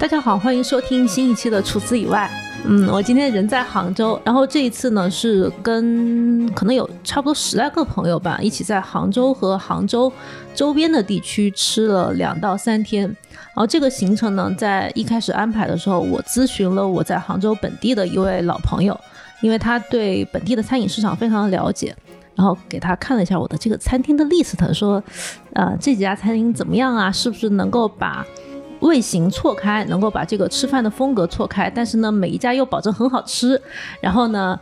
大家好，欢迎收听新一期的《除此以外》。嗯，我今天人在杭州，然后这一次呢是跟可能有差不多十来个朋友吧，一起在杭州和杭州周边的地区吃了两到三天。然后这个行程呢，在一开始安排的时候，我咨询了我在杭州本地的一位老朋友，因为他对本地的餐饮市场非常的了解，然后给他看了一下我的这个餐厅的 list，说，呃，这几家餐厅怎么样啊？是不是能够把味型错开，能够把这个吃饭的风格错开，但是呢，每一家又保证很好吃。然后呢，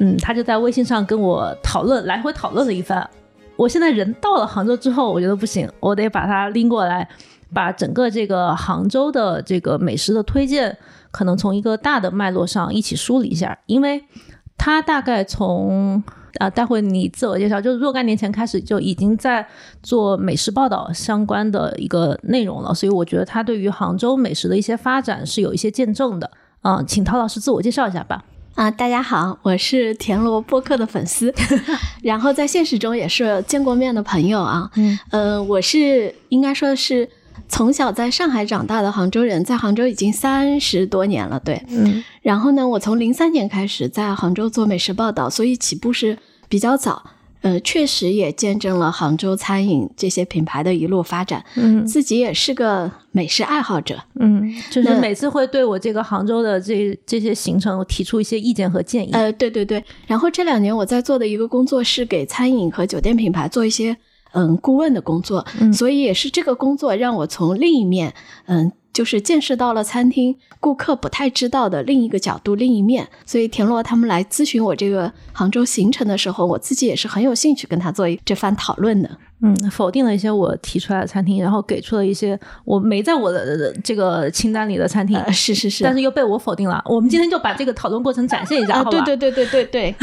嗯，他就在微信上跟我讨论，来回讨论了一番。我现在人到了杭州之后，我觉得不行，我得把他拎过来，把整个这个杭州的这个美食的推荐，可能从一个大的脉络上一起梳理一下，因为他大概从。啊，待会你自我介绍，就是若干年前开始就已经在做美食报道相关的一个内容了，所以我觉得他对于杭州美食的一些发展是有一些见证的。啊，请陶老师自我介绍一下吧。啊，大家好，我是田螺播客的粉丝，然后在现实中也是见过面的朋友啊。嗯，呃，我是应该说是。从小在上海长大的杭州人，在杭州已经三十多年了，对，嗯。然后呢，我从零三年开始在杭州做美食报道，所以起步是比较早，呃，确实也见证了杭州餐饮这些品牌的一路发展。嗯，自己也是个美食爱好者，嗯，就是每次会对我这个杭州的这这些行程提出一些意见和建议。呃，对对对。然后这两年我在做的一个工作是给餐饮和酒店品牌做一些。嗯，顾问的工作，所以也是这个工作让我从另一面，嗯，就是见识到了餐厅顾客不太知道的另一个角度、另一面。所以田螺他们来咨询我这个杭州行程的时候，我自己也是很有兴趣跟他做这番讨论的。嗯，否定了一些我提出来的餐厅，然后给出了一些我没在我的这个清单里的餐厅。是是是，但是又被我否定了。我们今天就把这个讨论过程展现一下，好吧？对对对对对对。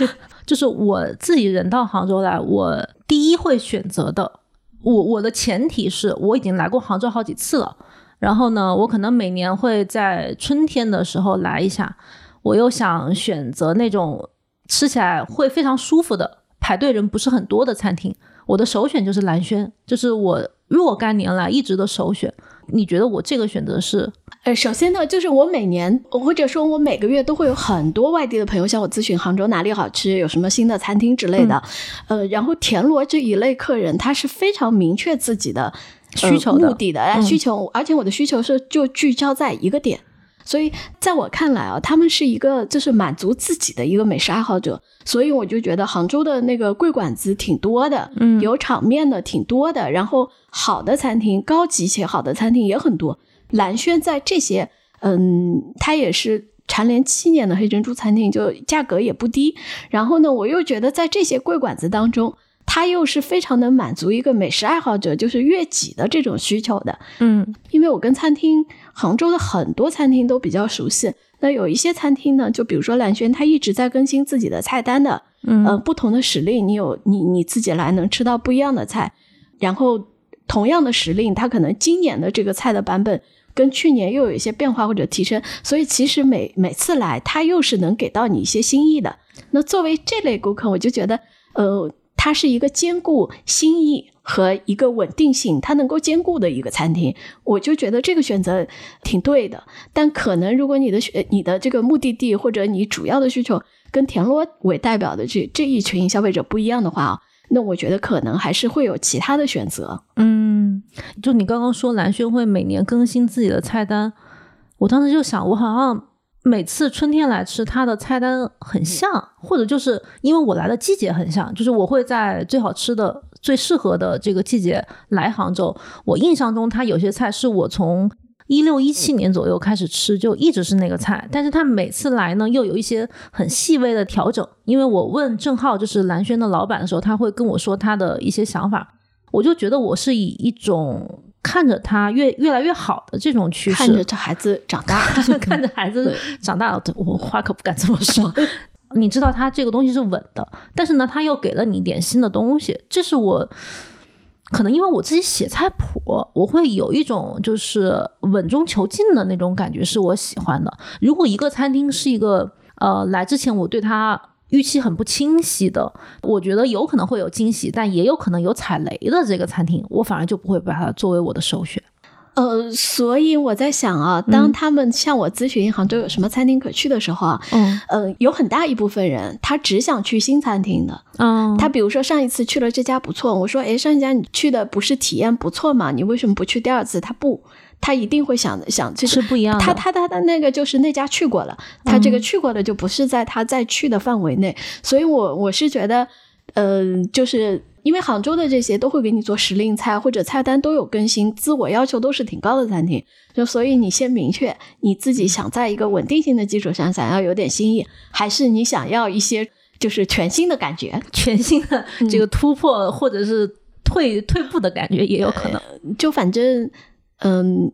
就是我自己人到杭州来，我第一会选择的，我我的前提是我已经来过杭州好几次了，然后呢，我可能每年会在春天的时候来一下，我又想选择那种吃起来会非常舒服的，排队人不是很多的餐厅，我的首选就是蓝轩，就是我若干年来一直的首选。你觉得我这个选择是？呃，首先呢，就是我每年或者说我每个月都会有很多外地的朋友向我咨询杭州哪里好吃，有什么新的餐厅之类的。呃，然后田螺这一类客人，他是非常明确自己的需求目的的需求，而且我的需求是就聚焦在一个点。所以在我看来啊，他们是一个就是满足自己的一个美食爱好者，所以我就觉得杭州的那个贵馆子挺多的，嗯，有场面的挺多的，然后好的餐厅，高级且好的餐厅也很多。蓝轩在这些，嗯，它也是蝉联七年的黑珍珠餐厅，就价格也不低。然后呢，我又觉得在这些贵馆子当中。它又是非常能满足一个美食爱好者，就是悦己的这种需求的。嗯，因为我跟餐厅，杭州的很多餐厅都比较熟悉。那有一些餐厅呢，就比如说蓝轩，它一直在更新自己的菜单的。嗯，不同的时令，你有你你自己来能吃到不一样的菜。然后同样的时令，它可能今年的这个菜的版本跟去年又有一些变化或者提升。所以其实每每次来，它又是能给到你一些新意的。那作为这类顾客，我就觉得，呃。它是一个兼顾新意和一个稳定性，它能够兼顾的一个餐厅，我就觉得这个选择挺对的。但可能如果你的选、你的这个目的地或者你主要的需求跟田螺为代表的这这一群消费者不一样的话啊，那我觉得可能还是会有其他的选择。嗯，就你刚刚说蓝轩会每年更新自己的菜单，我当时就想，我好像。每次春天来吃，它的菜单很像，或者就是因为我来的季节很像，就是我会在最好吃的、最适合的这个季节来杭州。我印象中，它有些菜是我从一六一七年左右开始吃，就一直是那个菜。但是他每次来呢，又有一些很细微的调整。因为我问郑浩，就是蓝轩的老板的时候，他会跟我说他的一些想法，我就觉得我是以一种。看着他越越来越好的这种趋势，看着这孩子长大，看着孩子长大了，我话可不敢这么说。你知道他这个东西是稳的，但是呢，他又给了你一点新的东西。这是我可能因为我自己写菜谱，我会有一种就是稳中求进的那种感觉，是我喜欢的。如果一个餐厅是一个呃，来之前我对它。预期很不清晰的，我觉得有可能会有惊喜，但也有可能有踩雷的这个餐厅，我反而就不会把它作为我的首选。呃，所以我在想啊，当他们向我咨询杭州有什么餐厅可去的时候啊，嗯呃，有很大一部分人他只想去新餐厅的。嗯，他比如说上一次去了这家不错，我说，哎，上一家你去的不是体验不错吗？你为什么不去第二次？他不，他一定会想想，就是不一样的。他他他的那个就是那家去过了，他这个去过的就不是在他再去的范围内。所以我我是觉得，呃，就是因为杭州的这些都会给你做时令菜或者菜单都有更新，自我要求都是挺高的餐厅，就所以你先明确你自己想在一个稳定性的基础上想要有点新意，还是你想要一些就是全新的感觉，全新的这个突破或者是退退步的感觉也有可能。就反正嗯。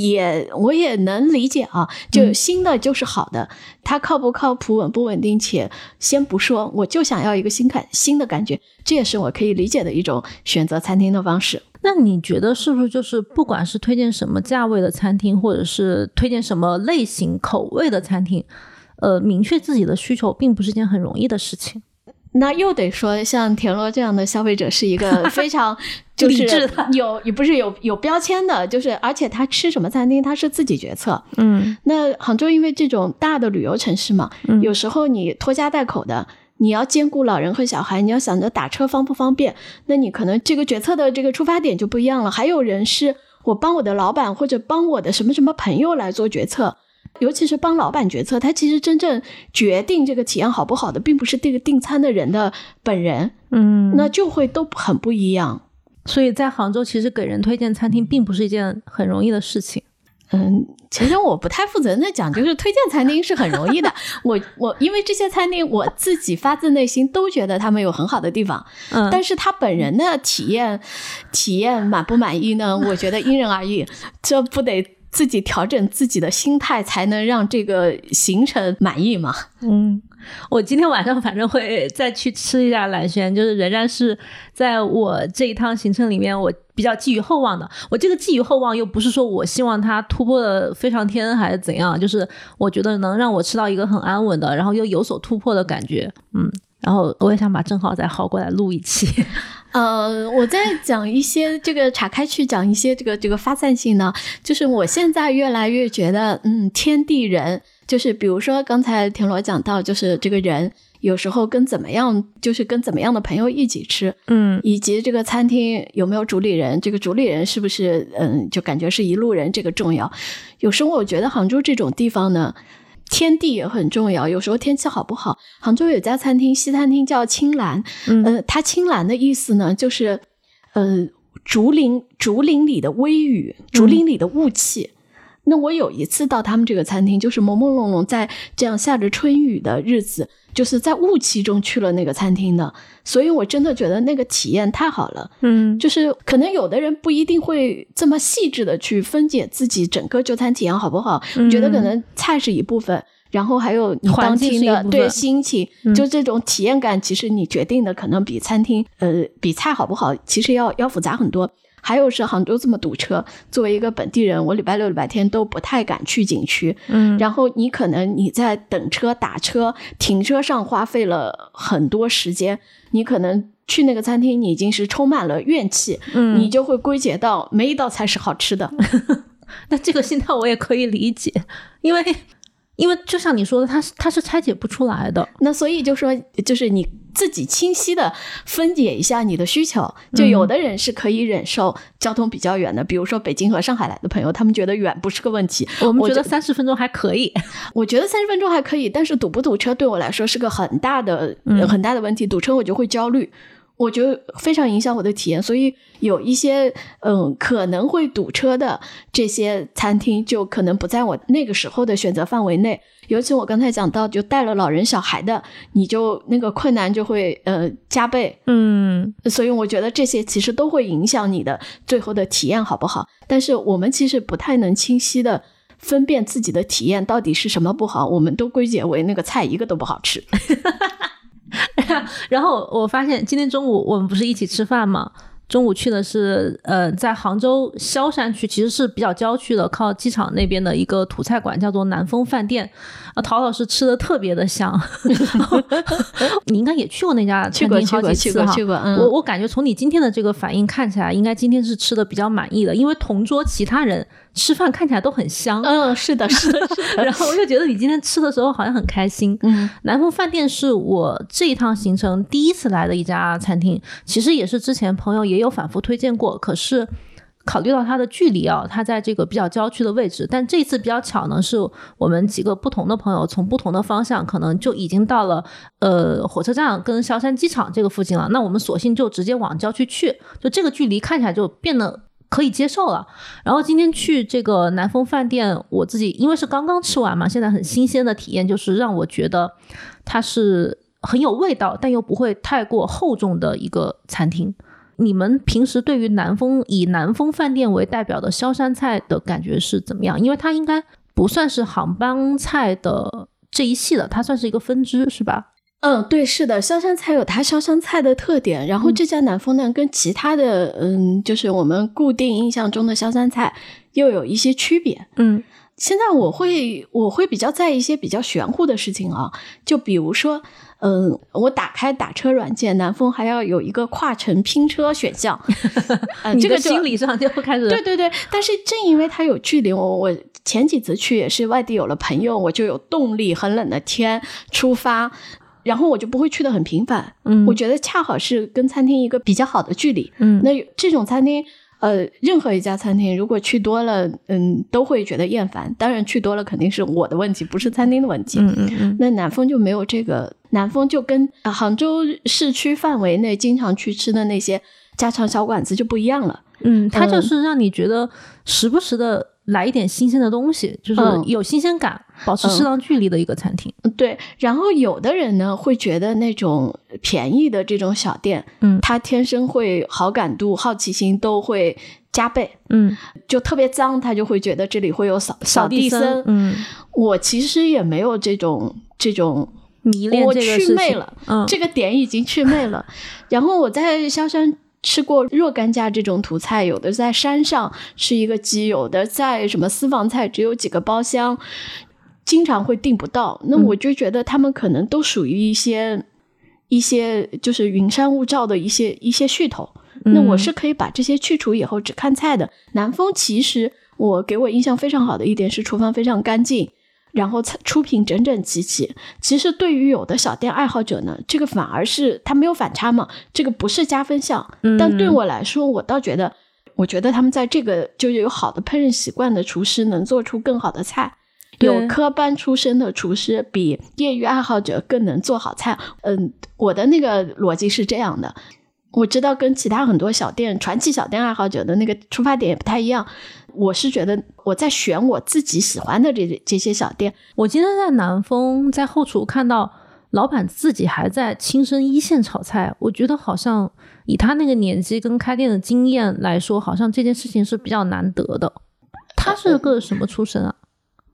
也我也能理解啊，就新的就是好的，它靠不靠谱、稳不稳定，且先不说，我就想要一个新感新的感觉，这也是我可以理解的一种选择餐厅的方式。那你觉得是不是就是不管是推荐什么价位的餐厅，或者是推荐什么类型口味的餐厅，呃，明确自己的需求并不是件很容易的事情。那又得说，像田螺这样的消费者是一个 非常就是有也不是有有标签的，就是而且他吃什么餐厅他是自己决策。嗯，那杭州因为这种大的旅游城市嘛，嗯有时候你拖家带口的，你要兼顾老人和小孩，你要想着打车方不方便，那你可能这个决策的这个出发点就不一样了。还有人是我帮我的老板或者帮我的什么什么朋友来做决策。尤其是帮老板决策，他其实真正决定这个体验好不好的，并不是这个订餐的人的本人，嗯，那就会都很不一样。所以在杭州，其实给人推荐餐厅并不是一件很容易的事情。嗯，其实我不太负责任的讲，就是推荐餐厅是很容易的。我我因为这些餐厅，我自己发自内心都觉得他们有很好的地方，嗯，但是他本人的体验体验满不满意呢？我觉得因人而异，这不得。自己调整自己的心态，才能让这个行程满意嘛。嗯，我今天晚上反正会再去吃一下蓝轩，就是仍然是在我这一趟行程里面，我比较寄予厚望的。我这个寄予厚望又不是说我希望它突破的飞上天还是怎样，就是我觉得能让我吃到一个很安稳的，然后又有所突破的感觉。嗯，然后我也想把正好再薅过来录一期。呃，我在讲一些这个岔开去讲一些这个这个发散性呢，就是我现在越来越觉得，嗯，天地人，就是比如说刚才田螺讲到，就是这个人有时候跟怎么样，就是跟怎么样的朋友一起吃，嗯，以及这个餐厅有没有主理人，这个主理人是不是，嗯，就感觉是一路人，这个重要。有时候我觉得杭州这种地方呢。天地也很重要，有时候天气好不好？杭州有家餐厅，西餐厅叫青兰，嗯，呃，它青兰的意思呢，就是呃竹林竹林里的微雨，竹林里的雾气。那我有一次到他们这个餐厅，就是朦朦胧胧在这样下着春雨的日子，就是在雾气中去了那个餐厅的，所以我真的觉得那个体验太好了。嗯，就是可能有的人不一定会这么细致的去分解自己整个就餐体验好不好，嗯觉得可能菜是一部分。然后还有你当天的对心情，嗯就这种体验感，其实你决定的可能比餐厅呃比菜好不好，其实要要复杂很多。还有是杭州这么堵车，作为一个本地人，我礼拜六、礼拜天都不太敢去景区。嗯，然后你可能你在等车、打车、停车上花费了很多时间，你可能去那个餐厅，你已经是充满了怨气，嗯你就会归结到没一道菜是好吃的。那这个心态我也可以理解，因为因为就像你说的，它是它是拆解不出来的。那所以就说，就是你自己清晰的分解一下你的需求。就有的人是可以忍受交通比较远的，比如说北京和上海来的朋友，他们觉得远不是个问题。我们觉得三十分钟还可以。我觉得三十分钟还可以，但是堵不堵车对我来说是个很大的、嗯很大的问题。堵车我就会焦虑，我觉得非常影响我的体验。所以有一些嗯可能会堵车的这些餐厅，就可能不在我那个时候的选择范围内。尤其我刚才讲到，就带了老人小孩的，你就那个困难就会呃加倍。嗯所以我觉得这些其实都会影响你的最后的体验好不好。但是我们其实不太能清晰的分辨自己的体验到底是什么不好，我们都归结为那个菜一个都不好吃。然后我发现今天中午我们不是一起吃饭吗？中午去的是呃，在杭州萧山区，其实是比较郊区的，靠机场那边的一个土菜馆，叫做南风饭店。啊，陶老师吃的特别的香，你应该也去过那家餐厅好几次哈。我我感觉从你今天的这个反应看起来，应该今天是吃的比较满意的，因为同桌其他人吃饭看起来都很香。嗯，是的，是的，是的。然后我就觉得你今天吃的时候好像很开心。嗯，南风饭店是我这一趟行程第一次来的一家餐厅，其实也是之前朋友也有反复推荐过，可是。考虑到它的距离啊，它在这个比较郊区的位置，但这次比较巧呢，是我们几个不同的朋友从不同的方向，可能就已经到了呃火车站跟萧山机场这个附近了。那我们索性就直接往郊区去，就这个距离看起来就变得可以接受了。然后今天去这个南风饭店，我自己因为是刚刚吃完嘛，现在很新鲜的体验就是让我觉得它是很有味道，但又不会太过厚重的一个餐厅。你们平时对于南风以南风饭店为代表的萧山菜的感觉是怎么样？因为它应该不算是杭帮菜的这一系的，它算是一个分支，是吧？嗯，对，是的，萧山菜有它萧山菜的特点。然后这家南风呢，跟其他的嗯，就是我们固定印象中的萧山菜又有一些区别。嗯，现在我会我会比较在意一些比较玄乎的事情啊，就比如说。嗯，我打开打车软件，南风还要有一个跨城拼车选项，你这个心理上就 开始对对对。但是正因为它有距离，我我前几次去也是外地有了朋友，我就有动力，很冷的天出发，然后我就不会去的很频繁。嗯，我觉得恰好是跟餐厅一个比较好的距离。嗯，那这种餐厅。呃，任何一家餐厅，如果去多了，嗯，都会觉得厌烦。当然，去多了肯定是我的问题，不是餐厅的问题。嗯嗯嗯。那南风就没有这个，南风就跟杭州市区范围内经常去吃的那些家常小馆子就不一样了。嗯，它就是让你觉得时不时的。来一点新鲜的东西，就是有新鲜感，保持适当距离的一个餐厅。对，然后有的人呢会觉得那种便宜的这种小店，嗯，他天生会好感度、好奇心都会加倍。嗯，就特别脏，他就会觉得这里会有扫扫地僧。嗯，我其实也没有这种这种迷恋，我去魅了。嗯，这个点已经去魅了。然后我在萧山。吃过若干家这种土菜，有的在山上吃一个鸡，有的在什么私房菜，只有几个包厢，经常会订不到。那我就觉得他们可能都属于一些一些就是云山雾罩的一些一些噱头。那我是可以把这些去除以后只看菜的。南风其实我给我印象非常好的一点是厨房非常干净。然后出品整整齐齐。其实对于有的小店爱好者呢，这个反而是他没有反差嘛，这个不是加分项。但对我来说，我倒觉得，我觉得他们在这个就有好的烹饪习惯的厨师能做出更好的菜。有科班出身的厨师比业余爱好者更能做好菜。嗯，我的那个逻辑是这样的。我知道跟其他很多小店、传奇小店爱好者的那个出发点也不太一样。我是觉得我在选我自己喜欢的这这些小店。我今天在南丰在后厨看到老板自己还在亲身一线炒菜，我觉得好像以他那个年纪跟开店的经验来说，好像这件事情是比较难得的。他是个什么出身啊？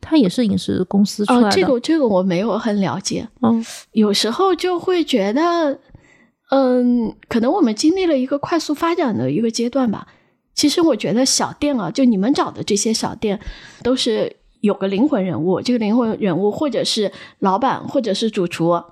他也是饮食公司出来的。这个这个我没有很了解。嗯，有时候就会觉得，嗯，可能我们经历了一个快速发展的一个阶段吧。其实我觉得小店啊，就你们找的这些小店，都是有个灵魂人物。这个灵魂人物，或者是老板，或者是主厨，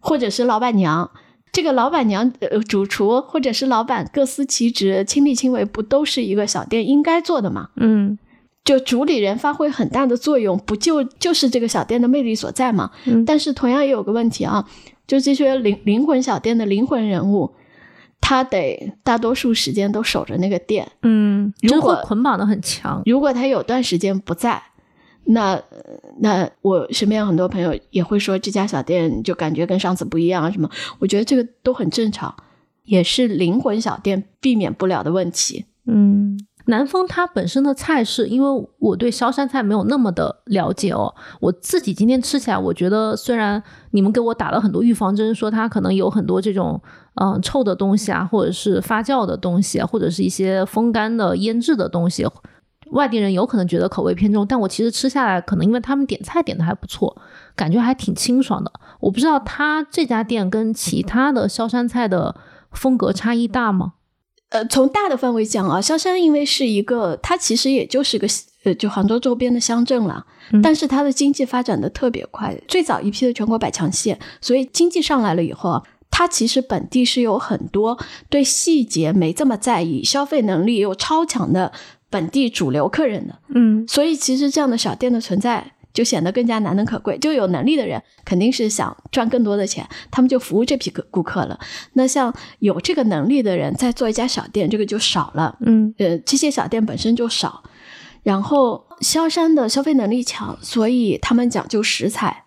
或者是老板娘。这个老板娘、呃，主厨或者是老板各司其职，亲力亲为，不都是一个小店应该做的吗？嗯，就主理人发挥很大的作用，不就就是这个小店的魅力所在吗？嗯。但是同样也有个问题啊，就这些灵灵魂小店的灵魂人物。他得大多数时间都守着那个店，嗯，如果捆绑的很强。如果他有段时间不在，那那我身边很多朋友也会说这家小店就感觉跟上次不一样啊什么。我觉得这个都很正常，也是灵魂小店避免不了的问题。嗯。南丰它本身的菜式，因为我对萧山菜没有那么的了解哦，我自己今天吃起来，我觉得虽然你们给我打了很多预防针，说它可能有很多这种嗯臭的东西啊，或者是发酵的东西，或者是一些风干的腌制的东西，外地人有可能觉得口味偏重，但我其实吃下来，可能因为他们点菜点的还不错，感觉还挺清爽的。我不知道他这家店跟其他的萧山菜的风格差异大吗？呃，从大的范围讲啊，萧山因为是一个，它其实也就是个呃，就杭州周边的乡镇了，但是它的经济发展的特别快，最早一批的全国百强县，所以经济上来了以后，它其实本地是有很多对细节没这么在意，消费能力又超强的本地主流客人的，嗯所以其实这样的小店的存在。就显得更加难能可贵。就有能力的人肯定是想赚更多的钱，他们就服务这批顾顾客了。那像有这个能力的人在做一家小店，这个就少了。嗯呃，这些小店本身就少，然后萧山的消费能力强，所以他们讲究食材，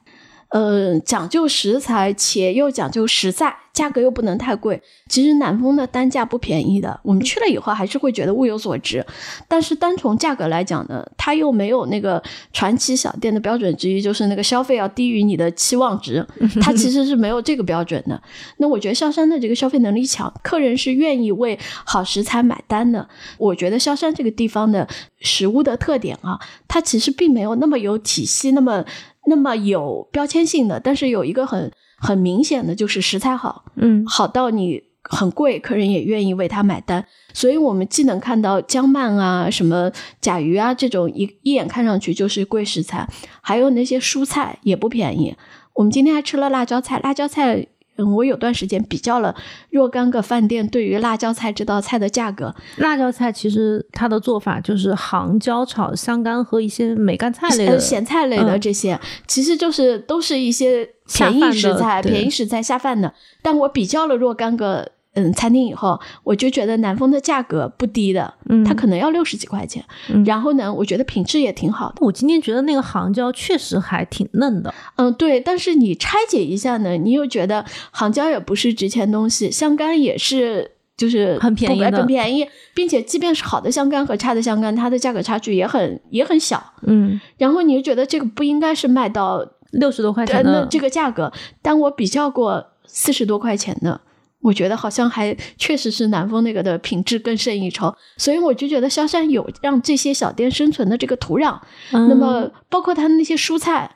呃，讲究食材，且又讲究实在，价格又不能太贵。其实南丰的单价不便宜的，我们去了以后还是会觉得物有所值。但是单从价格来讲呢，它又没有那个传奇小店的标准之一，就是那个消费要低于你的期望值，它其实是没有这个标准的。那我觉得萧山的这个消费能力强，客人是愿意为好食材买单的。我觉得萧山这个地方的食物的特点啊，它其实并没有那么有体系，那么那么有标签性的，但是有一个很很明显的就是食材好，嗯好到你很贵，客人也愿意为它买单。所以我们既能看到江鳗啊、什么甲鱼啊这种一一眼看上去就是贵食材，还有那些蔬菜也不便宜。我们今天还吃了辣椒菜，辣椒菜。嗯，我有段时间比较了若干个饭店对于辣椒菜这道菜的价格，辣椒菜其实它的做法就是杭椒炒香干和一些梅干菜类咸菜类的嗯。这些，其实就是都是一些便宜食材、便宜食材下饭的。但我比较了若干个嗯餐厅以后，我就觉得南丰的价格不低的，嗯它可能要六十几块钱。嗯然后呢，我觉得品质也挺好的。我今天觉得那个杭椒确实还挺嫩的，嗯，对。但是你拆解一下呢，你又觉得杭椒也不是值钱东西，香干也是。就是很便宜的很便宜，并且即便是好的香干和差的香干，它的价格差距也很也很小。嗯，然后你就觉得这个不应该是卖到六十多块呃，钱的，那这个价格，但我比较过四十多块钱的，我觉得好像还确实是南丰那个的品质更胜一筹，所以我就觉得萧山有让这些小店生存的这个土壤。嗯那么包括它的那些蔬菜，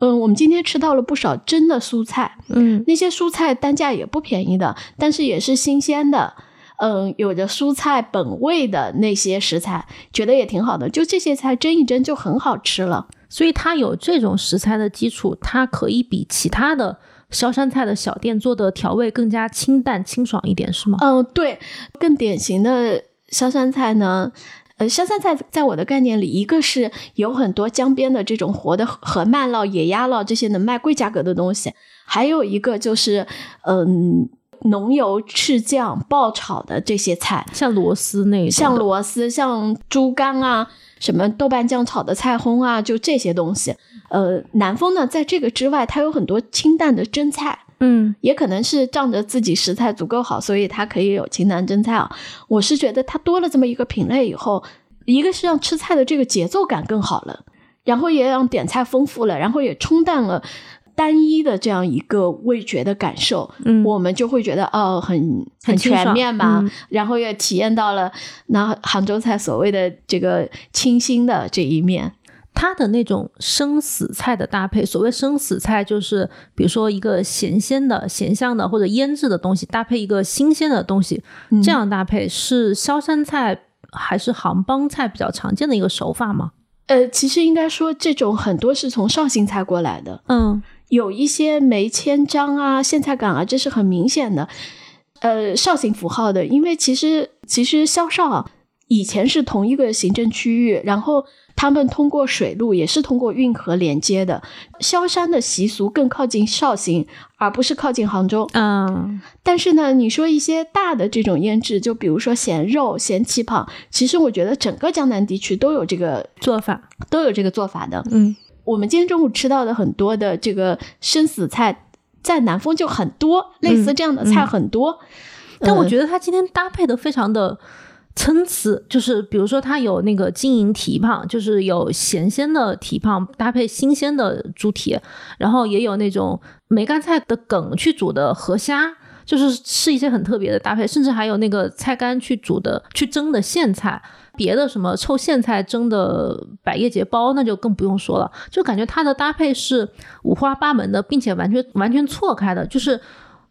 嗯，我们今天吃到了不少真的蔬菜，嗯那些蔬菜单价也不便宜的，但是也是新鲜的。嗯，有着蔬菜本味的那些食材，觉得也挺好的。就这些菜蒸一蒸就很好吃了。所以它有这种食材的基础，它可以比其他的萧山菜的小店做的调味更加清淡清爽一点，是吗？嗯，对，更典型的萧山菜呢，呃，萧山菜在我的概念里，一个是有很多江边的这种活的河鳗捞、野鸭捞这些能卖贵价格的东西，还有一个就是嗯。浓油赤酱爆炒的这些菜，像螺丝那种，像螺丝、像猪肝啊，什么豆瓣酱炒的菜烘啊，就这些东西。呃，南丰呢，在这个之外，它有很多清淡的蒸菜，嗯也可能是仗着自己食材足够好，所以它可以有清淡蒸菜啊。我是觉得它多了这么一个品类以后，一个是让吃菜的这个节奏感更好了，然后也让点菜丰富了，然后也冲淡了单一的这样一个味觉的感受。嗯，我们就会觉得哦，很很全面吧，嗯然后也体验到了那杭州菜所谓的这个清新的这一面。它的那种生死菜的搭配，所谓生死菜就是比如说一个咸鲜的、咸香的或者腌制的东西搭配一个新鲜的东西，嗯这样搭配是萧山菜还是杭帮菜比较常见的一个手法吗？呃，其实应该说这种很多是从绍兴菜过来的，嗯有一些没签章啊、苋菜杆啊，这是很明显的，呃，绍兴符号的。因为其实其实萧绍啊，以前是同一个行政区域，然后他们通过水路也是通过运河连接的。萧山的习俗更靠近绍兴，而不是靠近杭州。嗯但是呢，你说一些大的这种腌制，就比如说咸肉、咸蹄膀，其实我觉得整个江南地区都有这个做法，都有这个做法的。嗯我们今天中午吃到的很多的这个生死菜，在南丰就很多，类似这样的菜很多。但我，觉得它今天搭配的非常的参差，就是比如说它有那个金银蹄膀，就是有咸鲜的蹄膀搭配新鲜的猪蹄，然后也有那种梅干菜的梗去煮的河虾。就是是一些很特别的搭配，甚至还有那个菜干去煮的、去蒸的苋菜，别的什么臭苋菜蒸的百叶结包，那就更不用说了。就感觉它的搭配是五花八门的，并且完全完全错开的，就是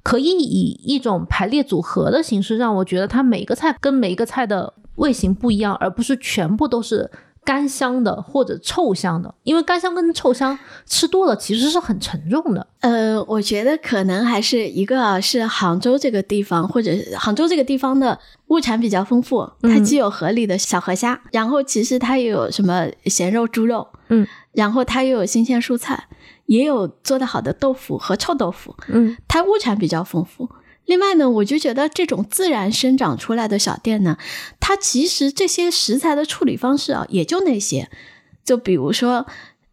可以以一种排列组合的形式，让我觉得它每个菜跟每一个菜的味型不一样，而不是全部都是干香的或者臭香的。因为干香跟臭香吃多了其实是很沉重的。呃，我觉得可能还是一个是杭州这个地方，或者杭州这个地方的物产比较丰富，它既有河里的小河虾，然后其实它也有什么咸肉猪肉，嗯，然后它又有新鲜蔬菜。也有做的好的豆腐和臭豆腐，嗯，它物产比较丰富。另外呢，我就觉得这种自然生长出来的小店呢，它其实这些食材的处理方式啊，也就那些，就比如说，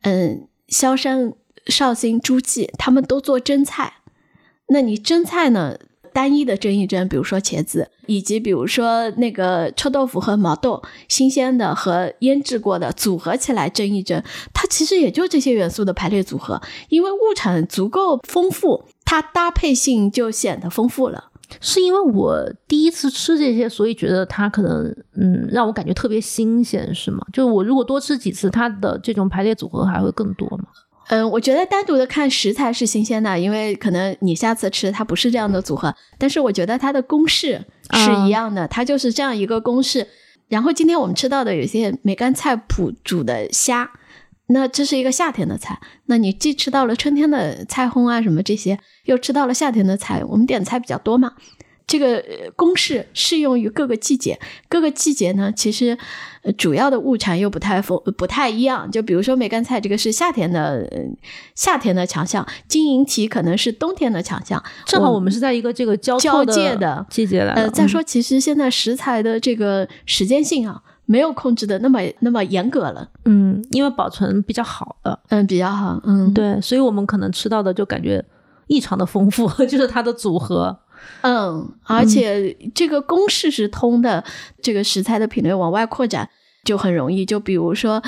嗯，萧山、绍兴、诸暨，他们都做蒸菜，那你蒸菜呢？单一的蒸一蒸，比如说茄子，以及比如说那个臭豆腐和毛豆，新鲜的和腌制过的组合起来蒸一蒸，它其实也就这些元素的排列组合。因为物产足够丰富，它搭配性就显得丰富了。是因为我第一次吃这些，所以觉得它可能嗯让我感觉特别新鲜，是吗？就我如果多吃几次，它的这种排列组合还会更多吗？嗯，我觉得单独的看食材是新鲜的，因为可能你下次吃它不是这样的组合。但是我觉得它的公式是一样的，它就是这样一个公式。然后今天我们吃到的有些梅干菜脯煮的虾，那这是一个夏天的菜。那你既吃到了春天的菜烘啊什么这些，又吃到了夏天的菜。我们点菜比较多嘛。这个公式适用于各个季节，各个季节呢，其实主要的物产又不太丰，不太一样。就比如说梅干菜，这个是夏天的夏天的强项，金银蹄可能是冬天的强项。正好我们是在一个这个交交界的季节来。呃，再说，其实现在食材的这个时间性啊，没有控制的那么那么严格了。嗯，因为保存比较好了，嗯，比较好。嗯，对，所以我们可能吃到的就感觉异常的丰富，就是它的组合。嗯，而且这个公式是通的，这个食材的品类往外扩展就很容易。就比如说，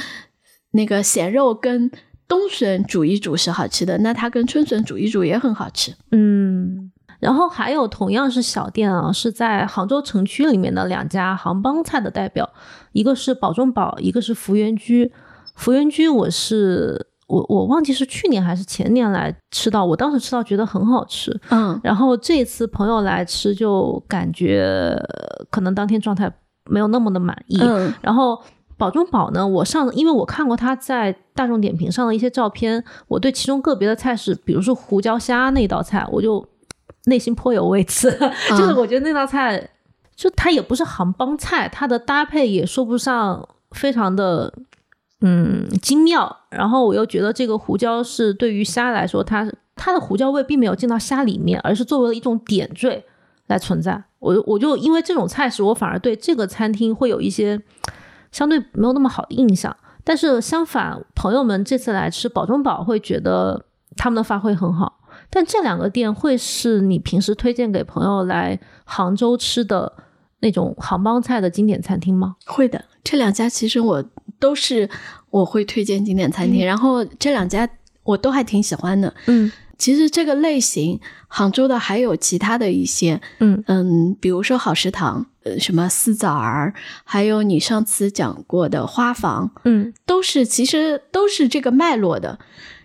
那个咸肉跟冬笋煮一煮是好吃的，那它跟春笋煮一煮也很好吃。嗯，然后还有同样是小店啊，是在杭州城区里面的两家杭帮菜的代表，一个是宝中宝，一个是福源居。福源居我是。我我忘记是去年还是前年来吃到，我当时吃到觉得很好吃，嗯，然后这次朋友来吃就感觉可能当天状态没有那么的满意，嗯，然后宝中宝呢，我上因为我看过他在大众点评上的一些照片，我对其中个别的菜式，比如说胡椒虾那道菜，我就内心颇有微词，就是我觉得那道菜就它也不是杭帮菜，它的搭配也说不上非常的。嗯，精妙。然后我又觉得这个胡椒是对于虾来说，它它的胡椒味并没有进到虾里面，而是作为一种点缀来存在。我我就因为这种菜式，我反而对这个餐厅会有一些相对没有那么好的印象。但是相反，朋友们这次来吃宝中宝会觉得他们的发挥很好。但这两个店会是你平时推荐给朋友来杭州吃的那种杭帮菜的经典餐厅吗？会的，这两家其实我。都是我会推荐经典餐厅，然后这两家我都还挺喜欢的。嗯，其实这个类型杭州的还有其他的一些，嗯嗯，比如说好食堂，呃，什么四枣儿，还有你上次讲过的花房，嗯，都是其实都是这个脉络的。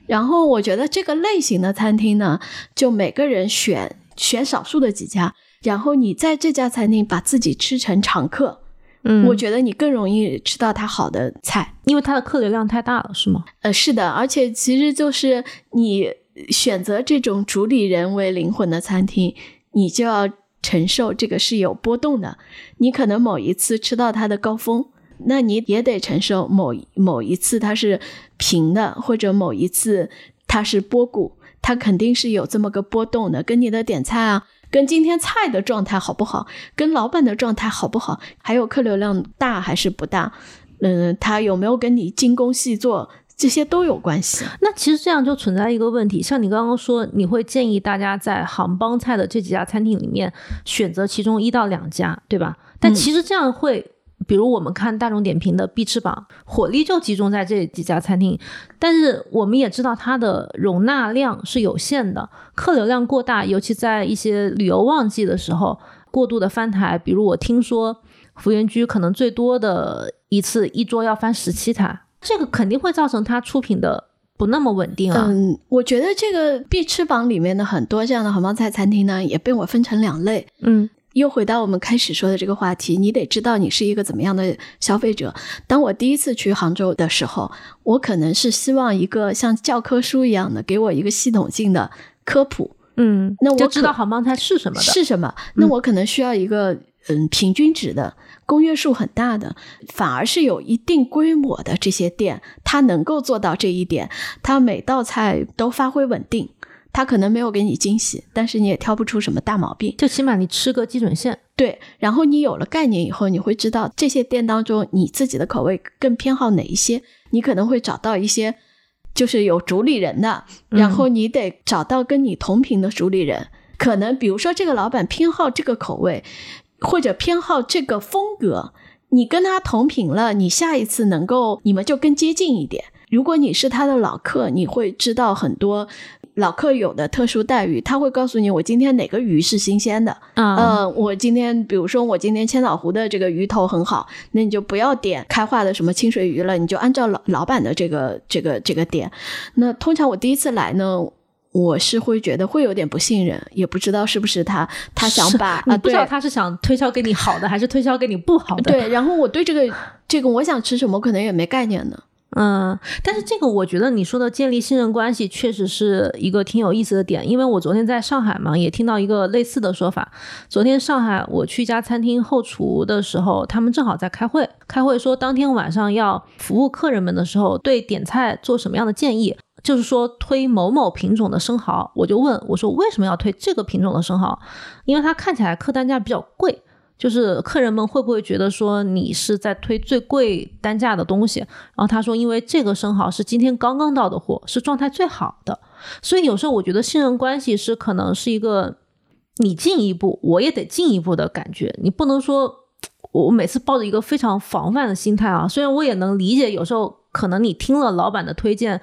然后我觉得这个类型的餐厅呢，就每个人选选少数的几家，然后你在这家餐厅把自己吃成常客。嗯，我觉得你更容易吃到它好的菜，因为它的客流量太大了，是吗？呃，是的，而且其实就是你选择这种主理人为灵魂的餐厅，你就要承受这个是有波动的。你可能某一次吃到它的高峰，那你也得承受某某一次它是平的，或者某一次它是波谷，它肯定是有这么个波动的，跟你的点菜啊。跟今天菜的状态好不好，跟老板的状态好不好，还有客流量大还是不大，嗯，他有没有跟你精工细作，这些都有关系。那其实这样就存在一个问题，像你刚刚说，你会建议大家在杭帮菜的这几家餐厅里面选择其中一到两家，对吧？但其实这样会。比如我们看大众点评的必吃榜，火力就集中在这几家餐厅，但是我们也知道它的容纳量是有限的，客流量过大，尤其在一些旅游旺季的时候，过度的翻台。比如我听说福源居可能最多的一次一桌要翻十七台，这个肯定会造成它出品的不那么稳定啊。嗯，我觉得这个必吃榜里面的很多这样的杭帮菜餐厅呢，也被我分成两类。嗯又回到我们开始说的这个话题，你得知道你是一个怎么样的消费者。当我第一次去杭州的时候，我可能是希望一个像教科书一样的，给我一个系统性的科普。嗯，那我就知道可杭帮菜是什么的。是什么？那我可能需要一个嗯平均值的、公约数很大的，反而是有一定规模的这些店，它能够做到这一点，它每道菜都发挥稳定。它可能没有给你惊喜，但是你也挑不出什么大毛病。就起码你吃个基准线。对，然后你有了概念以后，你会知道这些店当中你自己的口味更偏好哪一些，你可能会找到一些就是有主理人的，然后你得找到跟你同频的主理人。可能比如说这个老板偏好这个口味，或者偏好这个风格，你跟他同频了，你下一次能够你们就更接近一点。如果你是他的老客，你会知道很多老客有的特殊待遇，他会告诉你我今天哪个鱼是新鲜的，嗯、呃，我今天比如说我今天千岛湖的这个鱼头很好，那你就不要点开化的什么清水鱼了，你就按照老老板的这个这个这个点。那通常我第一次来呢。我是会觉得会有点不信任，也不知道是不是他他想把啊，不知道他是想推销给你好的，还是推销给你不好的。对，然后我对这个这个我想吃什么，可能也没概念呢。嗯，但是这个我觉得你说的建立信任关系确实是一个挺有意思的点，因为我昨天在上海嘛，也听到一个类似的说法。昨天上海我去一家餐厅后厨的时候，他们正好在开会，开会说当天晚上要服务客人们的时候，对点菜做什么样的建议。就是说推某某品种的生蚝，我就问我说为什么要推这个品种的生蚝？因为它看起来客单价比较贵，就是客人们会不会觉得说你是在推最贵单价的东西？然后他说，因为这个生蚝是今天刚刚到的货，是状态最好的，所以有时候我觉得信任关系是可能是一个你进一步，我也得进一步的感觉，你不能说我每次抱着一个非常防范的心态啊。虽然我也能理解，有时候可能你听了老板的推荐，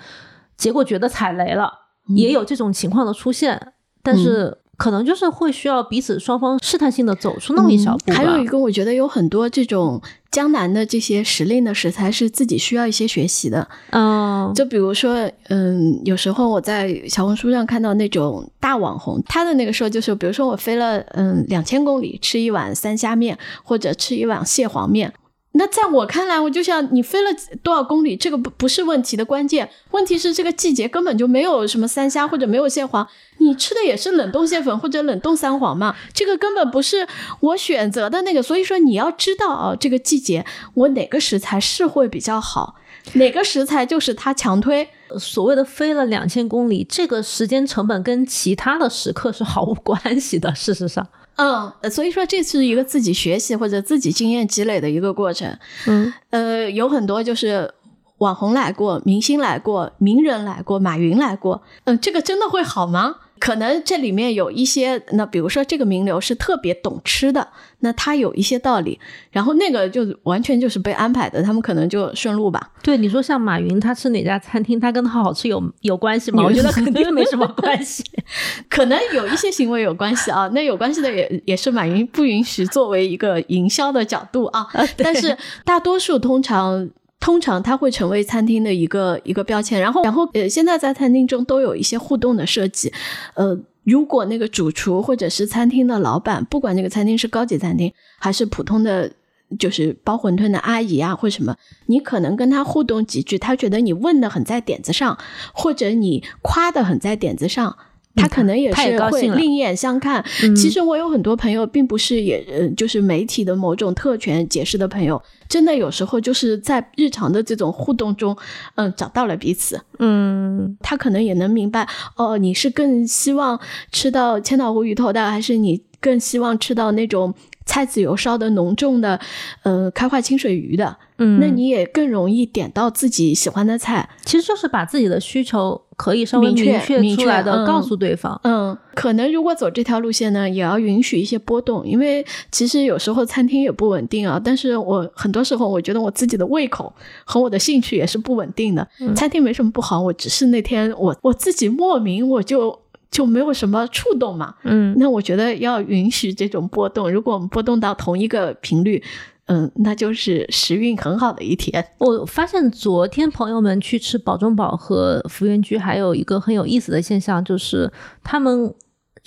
结果觉得踩雷了，也有这种情况的出现，但是。可能就是会需要彼此双方试探性的走出那么一小步、嗯。还有一个，我觉得有很多这种江南的这些时令的食材是自己需要一些学习的。嗯，就比如说，嗯，有时候我在小红书上看到那种大网红，他的那个说就是，比如说我飞了嗯两千公里吃一碗三虾面，或者吃一碗蟹黄面。那在我看来，我就像你飞了多少公里，这个不不是问题的关键，问题是这个季节根本就没有什么三虾或者没有蟹黄，你吃的也是冷冻蟹粉或者冷冻三黄嘛，这个根本不是我选择的那个，所以说你要知道啊，这个季节我哪个食材是会比较好，哪个食材就是它强推。所谓的飞了两千公里，这个时间成本跟其他的时刻是毫无关系的，事实上。嗯，所以说这是一个自己学习或者自己经验积累的一个过程。嗯，呃，有很多就是网红来过、明星来过、名人来过、马云来过。嗯、呃，这个真的会好吗？可能这里面有一些，那比如说这个名流是特别懂吃的，那他有一些道理，然后那个就完全就是被安排的，他们可能就顺路吧。对，你说像马云，他吃哪家餐厅，他跟他好吃有 有关系吗？我觉得肯定没什么关系，可能有一些行为有关系啊。那有关系的也也是马云不允许作为一个营销的角度啊，但是大多数通常。通常它会成为餐厅的一个一个标签，然后然后呃，现在在餐厅中都有一些互动的设计，呃，如果那个主厨或者是餐厅的老板，不管那个餐厅是高级餐厅还是普通的，就是包馄饨的阿姨啊或什么，你可能跟他互动几句，他觉得你问的很在点子上，或者你夸的很在点子上。他可能也是会另眼相看。嗯、其实我有很多朋友，并不是也呃，就是媒体的某种特权解释的朋友，真的有时候就是在日常的这种互动中，嗯，找到了彼此。嗯，他可能也能明白，哦，你是更希望吃到千岛湖鱼头的，还是你更希望吃到那种菜籽油烧的浓重的，呃，开化清水鱼的？嗯，那你也更容易点到自己喜欢的菜。其实就是把自己的需求可以稍微明确确出来的告诉对方。嗯，可能如果走这条路线呢，也要允许一些波动，因为其实有时候餐厅也不稳定啊。但是我很多时候我觉得我自己的胃口和我的兴趣也是不稳定的。嗯、餐厅没什么不好，我只是那天我我自己莫名我就。就没有什么触动嘛，嗯，那我觉得要允许这种波动。如果我们波动到同一个频率，嗯，那就是时运很好的一天。我发现昨天朋友们去吃宝中宝和福源居，还有一个很有意思的现象，就是他们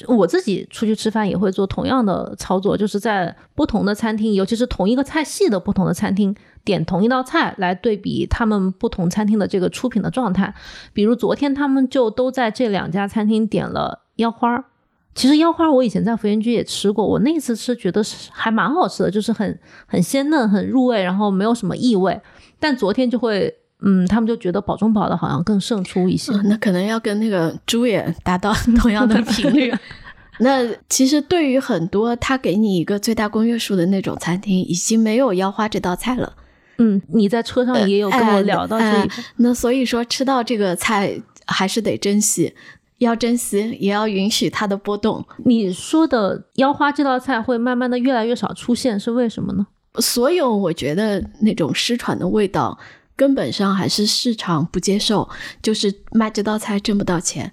我自己出去吃饭也会做同样的操作，就是在不同的餐厅，尤其是同一个菜系的不同的餐厅，点同一道菜来对比他们不同餐厅的这个出品的状态。比如昨天他们就都在这两家餐厅点了腰花儿。其实腰花我以前在福源居也吃过，我那次吃觉得是还蛮好吃的，就是很很鲜嫩、很入味，然后没有什么异味。但昨天就会，嗯，他们就觉得保中保的好像更胜出一些。那可能要跟那个猪也达到 同样的频率。那其实对于很多他给你一个最大公约数的那种餐厅，已经没有腰花这道菜了。嗯，你在车上也有跟我聊到这一那所以说吃到这个菜还是得珍惜。要珍惜，也要允许它的波动。你说的腰花这道菜会慢慢的越来越少出现，是为什么呢？所有我觉得那种失传的味道，根本上还是市场不接受，就是卖这道菜挣不到钱。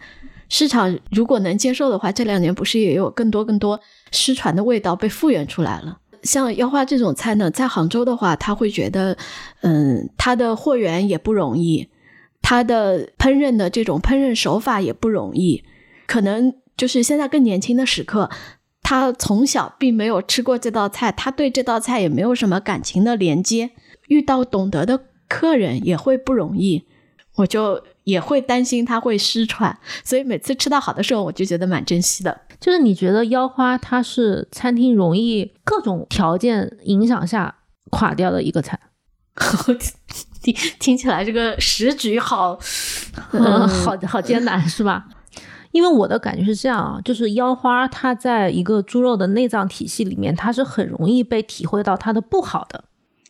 市场如果能接受的话，这两年不是也有更多更多失传的味道被复原出来了？像腰花这种菜呢，在杭州的话，他会觉得，嗯，它的货源也不容易。他的烹饪的这种烹饪手法也不容易，可能就是现在更年轻的时刻，他从小并没有吃过这道菜，他对这道菜也没有什么感情的连接，遇到懂得的客人也会不容易，我就也会担心他会失传，所以每次吃到好的时候，我就觉得蛮珍惜的。就是你觉得腰花它是餐厅容易各种条件影响下垮掉的一个菜？听 听起来这个时局好，嗯，好好艰难 是吧？因为我的感觉是这样啊，就是腰花它在一个猪肉的内脏体系里面，它是很容易被体会到它的不好的，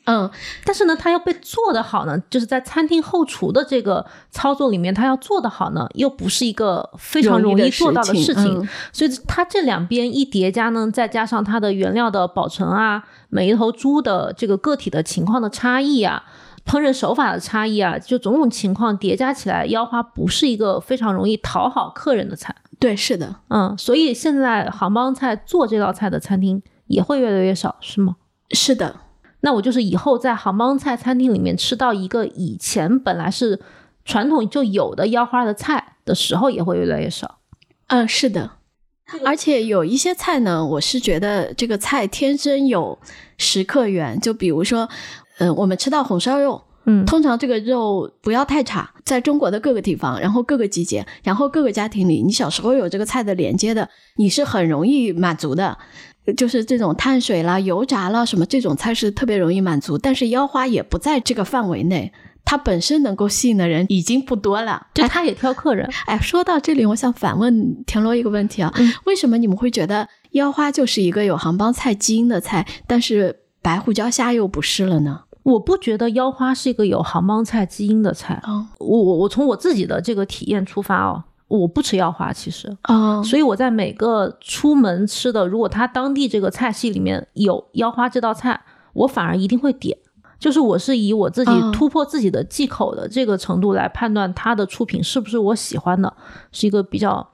嗯，但是呢，它要被做得好呢，就是在餐厅后厨的这个操作里面，它要做得好呢，又不是一个非常容易做到的事情，所以它这两边一叠加呢，再加上它的原料的保存啊，每一头猪的这个个体的情况的差异啊。烹饪手法的差异啊，就种种情况叠加起来，腰花不是一个非常容易讨好客人的菜。对，是的，嗯，所以现在杭帮菜做这道菜的餐厅也会越来越少，是吗？是的。那我就是以后在杭帮菜餐厅里面吃到一个以前本来是传统就有的腰花的菜的时候，也会越来越少。嗯，是的。而且有一些菜呢，我是觉得这个菜天生有食客缘，就比如说。嗯，我们吃到红烧肉，嗯，通常这个肉不要太差，在中国的各个地方，然后各个季节，然后各个家庭里，你小时候有这个菜的连接的，你是很容易满足的。就是这种碳水啦、油炸啦什么这种菜是特别容易满足，但是腰花也不在这个范围内，它本身能够吸引的人已经不多了，就它也挑客人。哎，说到这里，我想反问田螺一个问题啊，为什么你们会觉得腰花就是一个有杭帮菜基因的菜，但是白胡椒虾又不是了呢？我不觉得腰花是一个有杭帮菜基因的菜。我我我从我自己的这个体验出发哦，我不吃腰花，其实啊，所以我在每个出门吃的，如果他当地这个菜系里面有腰花这道菜，我反而一定会点。就是我是以我自己突破自己的忌口的这个程度来判断它的出品是不是我喜欢的，是一个比较。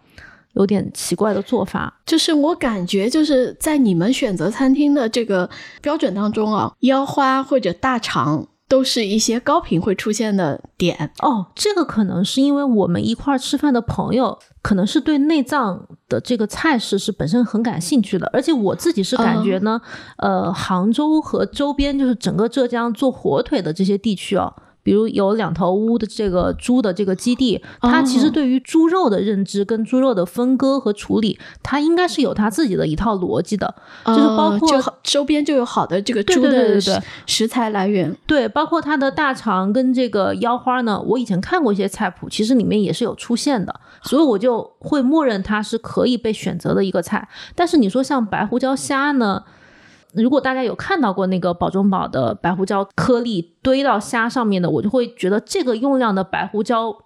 有点奇怪的做法，就是我感觉就是在你们选择餐厅的这个标准当中啊，腰花或者大肠都是一些高频会出现的点哦。这个可能是因为我们一块儿吃饭的朋友，可能是对内脏的这个菜式是本身很感兴趣的，而且我自己是感觉呢，呃，杭州和周边就是整个浙江做火腿的这些地区哦。比如有两头乌的这个猪的这个基地，它其实对于猪肉的认知跟猪肉的分割和处理，它应该是有它自己的一套逻辑的，就是包括周边就有好的这个猪的食材来源。对，包括它的大肠跟这个腰花呢，我以前看过一些菜谱，其实里面也是有出现的，所以我就会默认它是可以被选择的一个菜。但是你说像白胡椒虾呢？如果大家有看到过那个宝中宝的白胡椒颗粒堆到虾上面的，我就会觉得这个用量的白胡椒，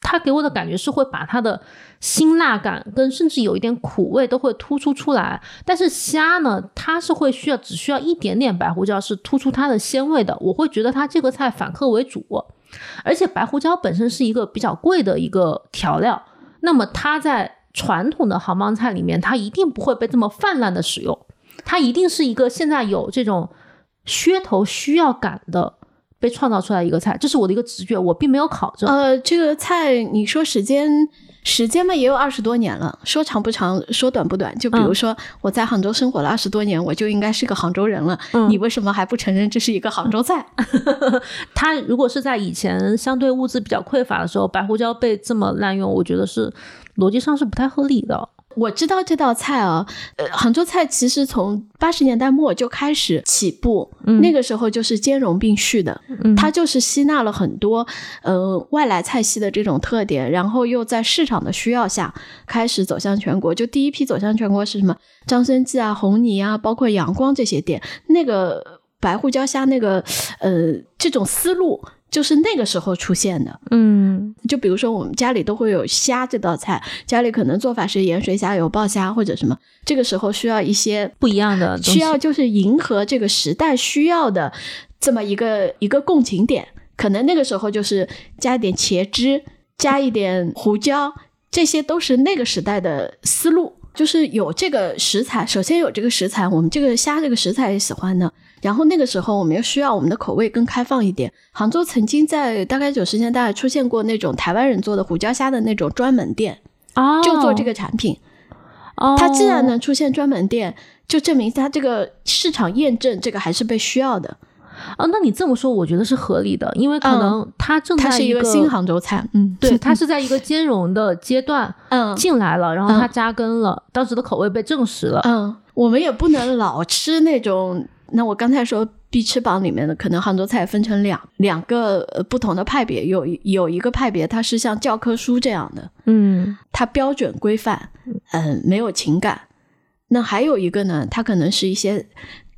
它给我的感觉是会把它的辛辣感跟甚至有一点苦味都会突出出来。但是虾呢，它是会需要只需要一点点白胡椒是突出它的鲜味的。我会觉得它这个菜反客为主，而且白胡椒本身是一个比较贵的一个调料，那么它在传统的杭帮菜里面，它一定不会被这么泛滥的使用。它一定是一个现在有这种噱头需要感的被创造出来一个菜，这是我的一个直觉，我并没有考证。呃，这个菜你说时间。时间嘛，也有二十多年了。说长不长，说短不短。就比如说，我在杭州生活了二十多年，我就应该是个杭州人了。你为什么还不承认这是一个杭州菜？它如果是在以前相对物资比较匮乏的时候，白胡椒被这么滥用，我觉得是逻辑上是不太合理的。我知道这道菜啊，呃，杭州菜其实从八十年代末就开始起步，那个时候就是兼容并蓄的，它就是吸纳了很多呃外来菜系的这种特点，然后又在市场的需要下开始走向全国。就第一批走向全国是什么？张生记啊、红泥啊，包括阳光这些店，那个白胡椒虾那个呃这种思路。就是那个时候出现的，嗯，就比如说我们家里都会有虾这道菜，家里可能做法是盐水虾、油爆虾或者什么，这个时候需要一些不一样的，需要就是迎合这个时代需要的这么一个一个共情点，可能那个时候就是加一点茄汁，加一点胡椒，这些都是那个时代的思路，就是有这个食材，首先有这个食材，我们这个虾这个食材也喜欢呢。然后那个时候，我们又需要我们的口味更开放一点。杭州曾经在大概九十年代出现过那种台湾人做的胡椒虾的那种专门店，哦，就做这个产品。哦，它既然能出现专门店，就证明它这个市场验证这个还是被需要的。哦，那你这么说，我觉得是合理的，因为可能它正在一个新杭州菜，嗯，对，它是在一个兼容的阶段，嗯，进来了，然后它扎根了，当时的口味被证实了，嗯，我们也不能老吃那种。那我刚才说必吃榜里面的，可能杭州菜分成两两个不同的派别，有有一个派别它是像教科书这样的，嗯，它标准规范，嗯，没有情感。那还有一个呢，它可能是一些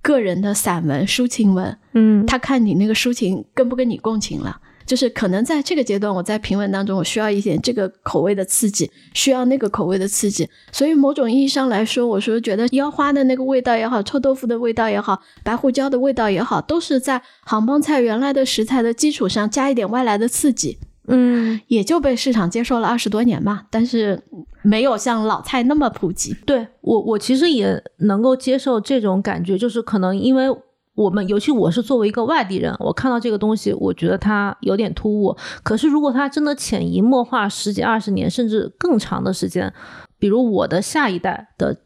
个人的散文、抒情文，嗯，他看你那个抒情跟不跟你共情了。就是可能在这个阶段，我在平稳当中，我需要一点这个口味的刺激，需要那个口味的刺激。所以某种意义上来说，我说觉得腰花的那个味道也好，臭豆腐的味道也好，白胡椒的味道也好，都是在杭帮菜原来的食材的基础上加一点外来的刺激，嗯，也就被市场接受了二十多年嘛。但是没有像老菜那么普及。对我，我其实也能够接受这种感觉，就是可能因为。我们尤其我是作为一个外地人，我看到这个东西，我觉得它有点突兀。可是如果它真的潜移默化十几二十年，甚至更长的时间，比如我的下一代的，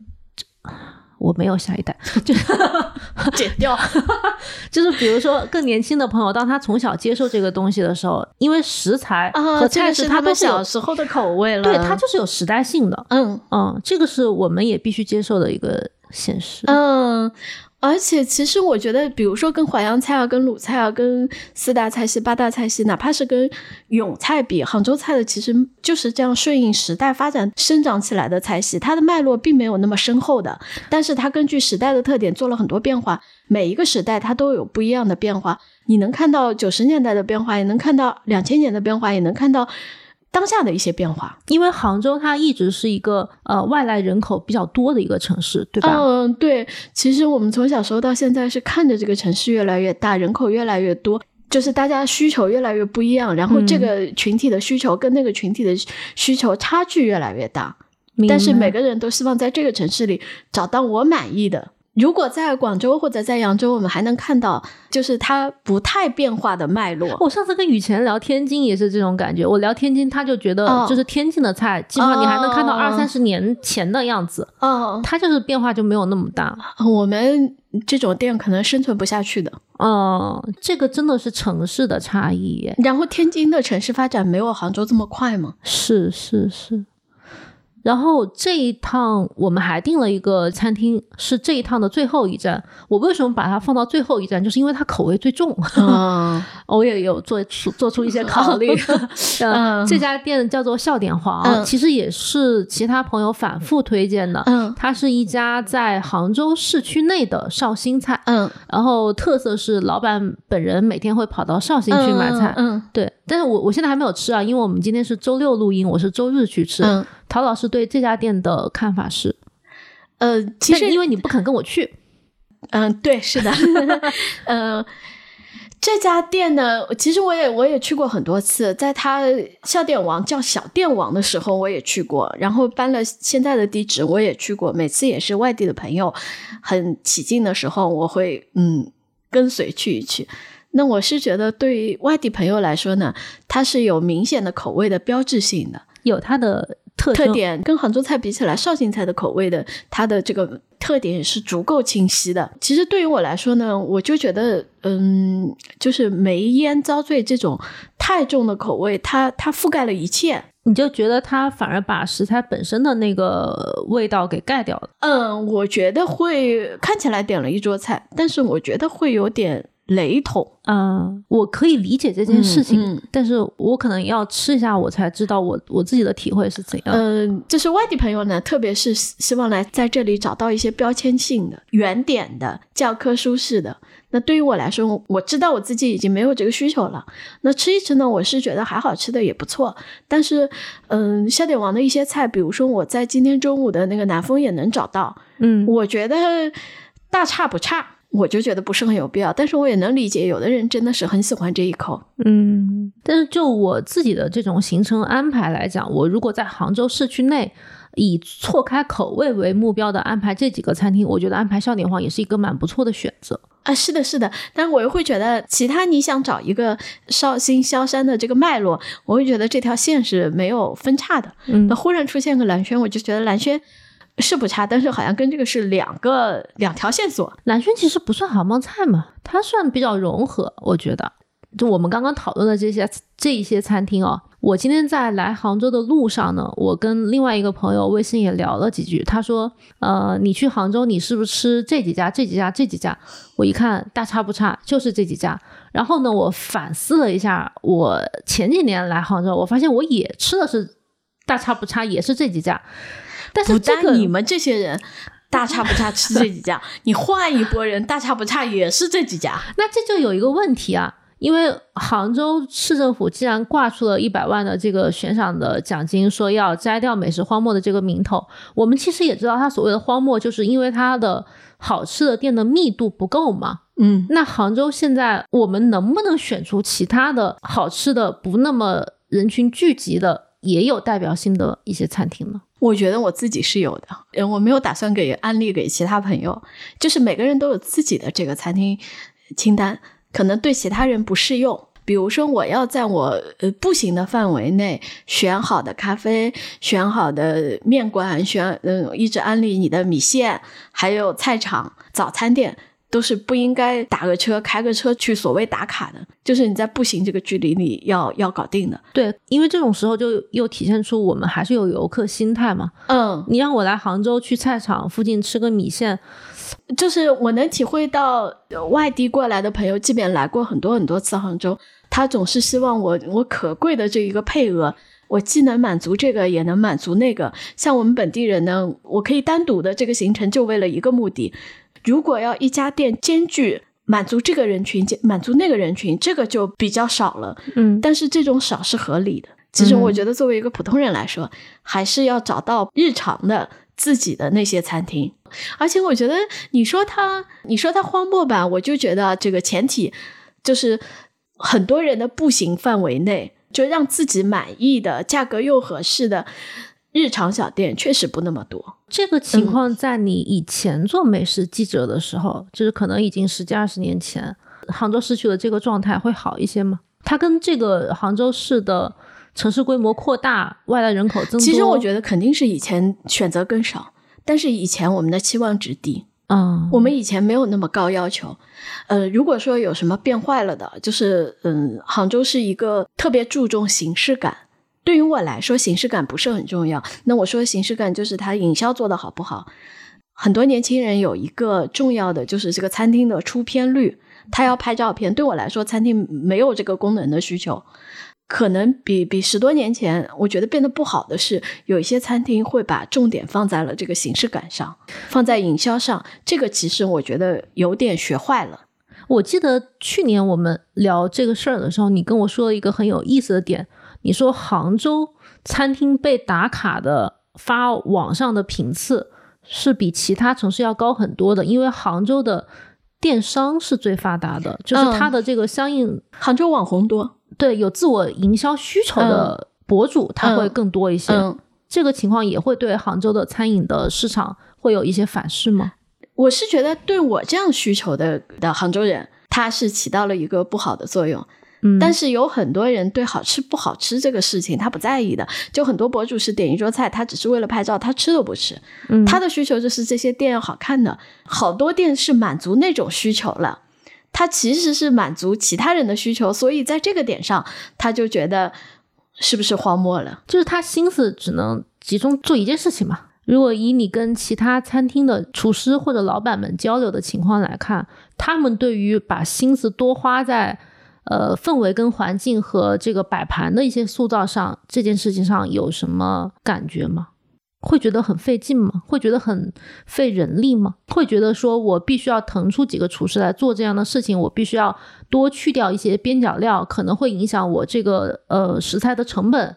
我没有下一代，就 剪掉，就是比如说更年轻的朋友，当他从小接受这个东西的时候，因为食材和菜是他们小时候的口味了，对，它就是有时代性的，嗯嗯，这个是我们也必须接受的一个现实，嗯。而且，其实我觉得，比如说跟淮扬菜啊、跟鲁菜啊、跟四大菜系、八大菜系，哪怕是跟永菜比，杭州菜的其实就是这样顺应时代发展生长起来的菜系，它的脉络并没有那么深厚的。但是它根据时代的特点做了很多变化，每一个时代它都有不一样的变化。你能看到九十年代的变化，也能看到两千年的变化，也能看到。当下的一些变化，因为杭州它一直是一个呃外来人口比较多的一个城市，对吧？嗯，对。其实我们从小时候到现在是看着这个城市越来越大，人口越来越多，就是大家需求越来越不一样，然后这个群体的需求跟那个群体的需求差距越来越大。但是每个人都希望在这个城市里找到我满意的。如果在广州或者在扬州，我们还能看到，就是它不太变化的脉络。我上次跟雨前聊天津也是这种感觉，我聊天津，他就觉得就是天津的菜，基本上你还能看到二三十年前的样子。嗯，它就是变化就没有那么大。我们这种店可能生存不下去的。嗯，这个真的是城市的差异。然后天津的城市发展没有杭州这么快吗？是是是。然后这一趟我们还订了一个餐厅，是这一趟的最后一站。我为什么把它放到最后一站？就是因为它口味最重。我也有做出做出一些考虑。嗯这家店叫做笑点黄，其实也是其他朋友反复推荐的。它是一家在杭州市区内的绍兴菜。嗯，然后特色是老板本人每天会跑到绍兴去买菜。嗯，对。但是我我现在还没有吃啊，因为我们今天是周六录音，我是周日去吃。陶老师对这家店的看法是，呃，其实因为你不肯跟我去，嗯，对，是的，呃，这家店呢，其实我也我也去过很多次，在他小店王叫小店王的时候，我也去过，然后搬了现在的地址，我也去过，每次也是外地的朋友很起劲的时候，我会嗯。跟随去一去。那我是觉得，对于外地朋友来说呢，它是有明显的口味的标志性的，有它的特特点。跟杭州菜比起来，绍兴菜的口味的它的这个特点也是足够清晰的。其实对于我来说呢，我就觉得，嗯，就是梅烟遭罪这种太重的口味，它它覆盖了一切。你就觉得它反而把食材本身的那个味道给盖掉了。嗯，我觉得会看起来点了一桌菜，但是我觉得会有点。雷同啊，我可以理解这件事情，但是我可能要吃一下，我才知道我我自己的体会是怎样。嗯，就是外地朋友呢，特别是希望来在这里找到一些标签性的、原点的、教科书式的。那对于我来说，我知道我自己已经没有这个需求了。那吃一吃呢，我是觉得还好吃的也不错。但是，嗯，笑点王的一些菜，比如说我在今天中午的那个南风也能找到。嗯，我觉得大差不差。我就觉得不是很有必要，但是我也能理解，有的人真的是很喜欢这一口。嗯，但是就我自己的这种行程安排来讲，我如果在杭州市区内以错开口味为目标的安排这几个餐厅，我觉得安排笑点皇也是一个蛮不错的选择啊。是的，是的，但是我又会觉得，其他你想找一个绍兴萧山的这个脉络，我会觉得这条线是没有分叉的。嗯，那忽然出现个蓝轩，我就觉得蓝轩。是不差，但是好像跟这个是两个两条线索。蓝轩其实不算杭帮菜嘛，它算比较融合，我觉得。就我们刚刚讨论的这些这一些餐厅哦，我今天在来杭州的路上呢，我跟另外一个朋友微信也聊了几句，他说，呃，你去杭州，你是不是吃这几家、这几家、这几家？我一看大差不差，就是这几家。然后呢，我反思了一下，我前几年来杭州，我发现我也吃的是大差不差，也是这几家。但是这个你们这些人 大差不差吃这几家，你换一波人大差不差也是这几家，那这就有一个问题啊，因为杭州市政府既然挂出了一百万的这个悬赏的奖金，说要摘掉美食荒漠的这个名头，我们其实也知道，它所谓的荒漠，就是因为它的好吃的店的密度不够嘛。嗯，那杭州现在我们能不能选出其他的好吃的不那么人群聚集的，也有代表性的一些餐厅呢？我觉得我自己是有的，嗯，我没有打算给安利给其他朋友，就是每个人都有自己的这个餐厅清单，可能对其他人不适用。比如说，我要在我呃步行的范围内选好的咖啡，选好的面馆，选嗯一直安利你的米线，还有菜场、早餐店。都是不应该打个车、开个车去所谓打卡的，就是你在步行这个距离里要要搞定的。对，因为这种时候就又体现出我们还是有游客心态嘛。嗯，你让我来杭州去菜场附近吃个米线，就是我能体会到外地过来的朋友，即便来过很多很多次杭州，他总是希望我我可贵的这一个配额，我既能满足这个，也能满足那个。像我们本地人呢，我可以单独的这个行程就为了一个目的。如果要一家店兼具满足这个人群、满足那个人群，这个就比较少了。嗯，但是这种少是合理的。其实我觉得，作为一个普通人来说，还是要找到日常的自己的那些餐厅。而且我觉得，你说他，你说他荒漠吧，我就觉得这个前提就是很多人的步行范围内，就让自己满意的、价格又合适的。日常小店确实不那么多。这个情况在你以前做美食记者的时候，就是可能已经十几二十年前，杭州市区的这个状态会好一些吗？它跟这个杭州市的城市规模扩大、外来人口增多，其实我觉得肯定是以前选择更少，但是以前我们的期望值低嗯，我们以前没有那么高要求。呃，如果说有什么变坏了的，就是嗯，杭州是一个特别注重形式感。对于我来说，形式感不是很重要。那我说形式感就是它营销做的好不好。很多年轻人有一个重要的就是这个餐厅的出片率，他要拍照片。对我来说，餐厅没有这个功能的需求。可能比比十多年前，我觉得变得不好的是，有一些餐厅会把重点放在了这个形式感上，放在营销上。这个其实我觉得有点学坏了。我记得去年我们聊这个事儿的时候，你跟我说了一个很有意思的点。你说杭州餐厅被打卡的发网上的频次是比其他城市要高很多的，因为杭州的电商是最发达的，就是它的这个相应杭州网红多，对有自我营销需求的博主，他会更多一些。这个情况也会对杭州的餐饮的市场会有一些反噬吗？我是觉得对我这样需求的的杭州人。他是起到了一个不好的作用。嗯，但是有很多人对好吃不好吃这个事情他不在意的，就很多博主是点一桌菜，他只是为了拍照，他吃都不吃。嗯他的需求就是这些店要好看的，好多店是满足那种需求了。他其实是满足其他人的需求，所以在这个点上，他就觉得是不是荒漠了？就是他心思只能集中做一件事情嘛。如果以你跟其他餐厅的厨师或者老板们交流的情况来看，他们对于把心思多花在呃氛围跟环境和这个摆盘的一些塑造上这件事情上有什么感觉吗？会觉得很费劲吗？会觉得很费人力吗？会觉得说我必须要腾出几个厨师来做这样的事情，我必须要多去掉一些边角料，可能会影响我这个呃食材的成本，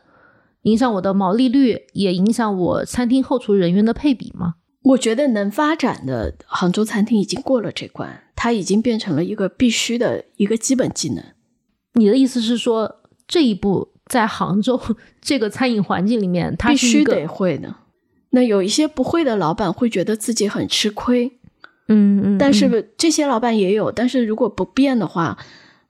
影响我的毛利率，也影响我餐厅后厨人员的配比吗？我觉得能发展的杭州餐厅已经过了这关，它已经变成了一个必须的一个基本技能。你的意思是说，这一步在杭州 这个餐饮环境里面，他必须得会的。那有一些不会的老板会觉得自己很吃亏，嗯嗯，但嗯是这些老板也有，但是如果不变的话，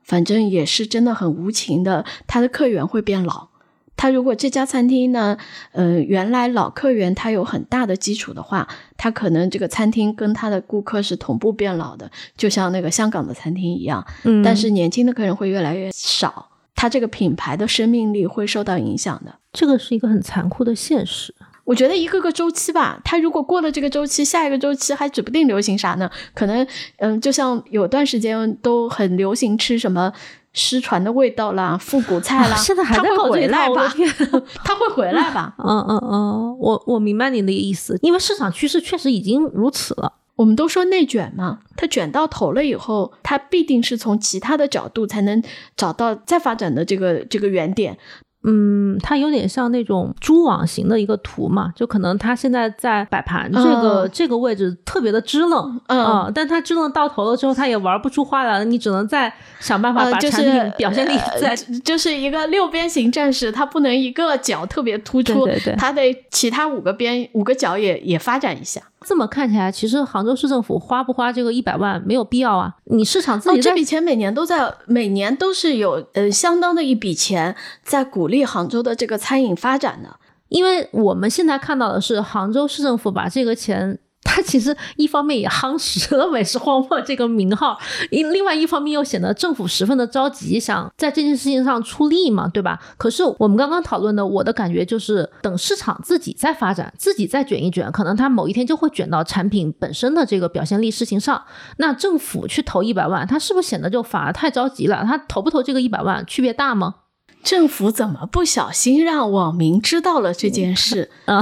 反正也是真的很无情的，他的客源会变老。他如果这家餐厅呢，呃，原来老客源他有很大的基础的话，他可能这个餐厅跟他的顾客是同步变老的，就像那个香港的餐厅一样。嗯，但是年轻的客人会越来越少，他这个品牌的生命力会受到影响的。这个是一个很残酷的现实。我觉得一个个周期吧，它如果过了这个周期，下一个周期还指不定流行啥呢？可能，嗯，就像有段时间都很流行吃什么失传的味道啦、复古菜啦，啊现在还会回来吧？他会回来吧？嗯嗯嗯，我我明白你的意思，因为市场趋势确实已经如此了。我们都说内卷嘛，它卷到头了以后，它必定是从其他的角度才能找到再发展的这个这个原点。嗯，它有点像那种蛛网型的一个图嘛，就可能它现在在摆盘这个、嗯。这个位置特别的支棱，嗯。啊但它支棱到头了之后，它也玩不出花来了，你只能再想办法把产品是表现力呃再、就是一个六边形战士，它不能一个角特别突出，对对对。它得其他五个边五个角也也发展一下。这么看起来，其实杭州市政府花不花这个一百万没有必要啊，你市场自哦，己哦、这笔钱每年都在，每年都是有呃相当的一笔钱在鼓励杭州的这个餐饮发展的。因为我们现在看到的是杭州市政府把这个钱。它其实一方面也夯实了“美食荒漠”这个名号，一另外一方面又显得政府十分的着急，想在这件事情上出力嘛，对吧？可是我们刚刚讨论的，我的感觉就是，等市场自己在发展，自己再卷一卷，可能它某一天就会卷到产品本身的这个表现力事情上。那政府去投一百万，它是不是显得就反而太着急了？它投不投这个一百万区别大吗？政府怎么不小心让网民知道了这件事？啊，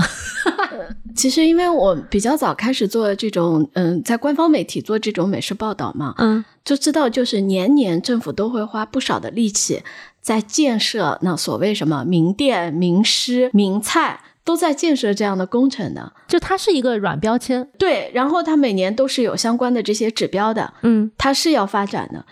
其实因为我比较早开始做这种，嗯，在官方媒体做这种美食报道嘛，嗯就知道就是年年政府都会花不少的力气在建设那所谓什么名店、名师、名菜，都在建设这样的工程的。就它是一个软标签，对，然后它每年都是有相关的这些指标的，嗯它是要发展的，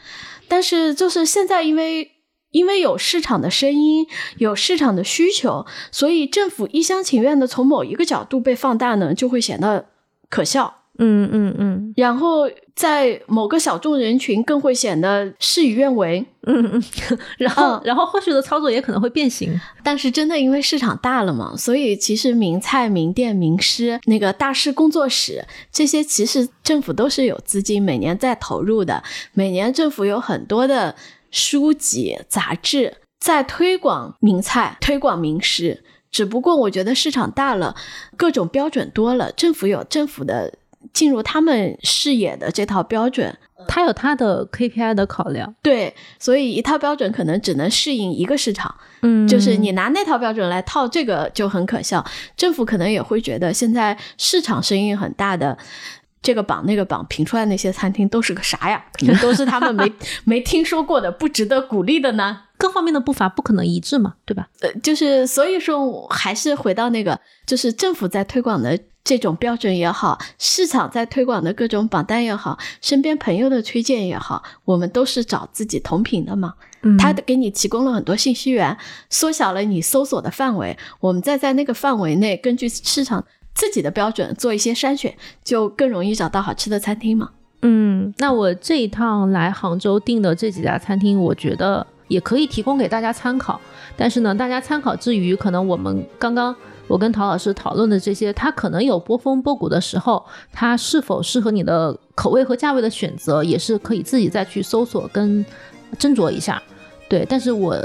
但是就是现在因为。因为有市场的声音，有市场的需求，所以政府一厢情愿的从某一个角度被放大呢，就会显得可笑。嗯嗯嗯然后在某个小众人群更会显得事与愿违。嗯嗯，然后、嗯然后后续的操作也可能会变形。但是真的因为市场大了嘛，所以其实名菜、名店、名师、那个大师工作室这些，其实政府都是有资金每年在投入的。每年政府有很多的书籍、杂志在推广名菜、推广名食。只不过我觉得市场大了，各种标准多了，政府有政府的进入他们视野的这套标准，他有他的 KPI 的考量，对，所以一套标准可能只能适应一个市场。嗯就是你拿那套标准来套这个就很可笑。政府可能也会觉得现在市场声音很大的。这个榜那个榜评出来那些餐厅都是个啥呀？可能都是他们没 没听说过的，不值得鼓励的呢。各方面的步伐不可能一致嘛，对吧？呃，就是所以说，还是回到那个，就是政府在推广的这种标准也好，市场在推广的各种榜单也好，身边朋友的推荐也好，我们都是找自己同频的嘛。嗯它给你提供了很多信息源，缩小了你搜索的范围，我们再在那个范围内，根据市场自己的标准做一些筛选，就更容易找到好吃的餐厅嘛。嗯，那我这一趟来杭州订的这几家餐厅，我觉得也可以提供给大家参考。但是呢，大家参考之余，可能我们刚刚我跟陶老师讨论的这些，它可能有波峰波谷的时候，它是否适合你的口味和价位的选择，也是可以自己再去搜索跟斟酌一下。对，但是我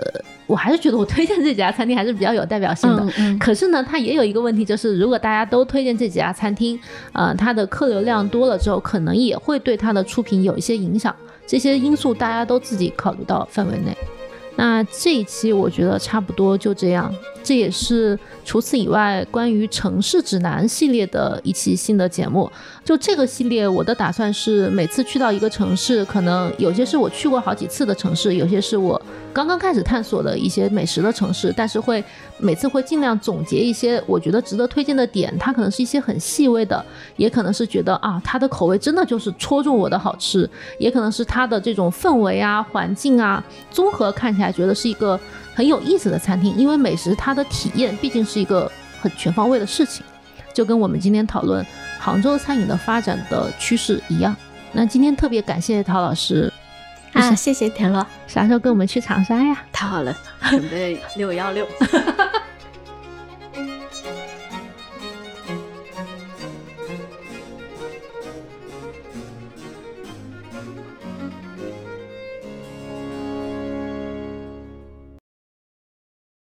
我还是觉得我推荐这几家餐厅还是比较有代表性的。嗯嗯可是呢，它也有一个问题，就是如果大家都推荐这几家餐厅，呃，它的客流量多了之后，可能也会对它的出品有一些影响。这些因素大家都自己考虑到范围内。那这一期我觉得差不多就这样，这也是除此以外关于城市指南系列的一期新的节目。就这个系列，我的打算是每次去到一个城市，可能有些是我去过好几次的城市，有些是我刚刚开始探索的一些美食的城市，但是会每次会尽量总结一些我觉得值得推荐的点，它可能是一些很细微的，也可能是觉得啊它的口味真的就是戳中我的好吃，也可能是它的这种氛围啊、环境啊，综合看起来觉得是一个很有意思的餐厅，因为美食它的体验毕竟是一个很全方位的事情，就跟我们今天讨论杭州餐饮的发展的趋势一样。那今天特别感谢陶老师，啊，谢谢田螺，啥时候跟我们去长沙呀？太好了，准备六幺六。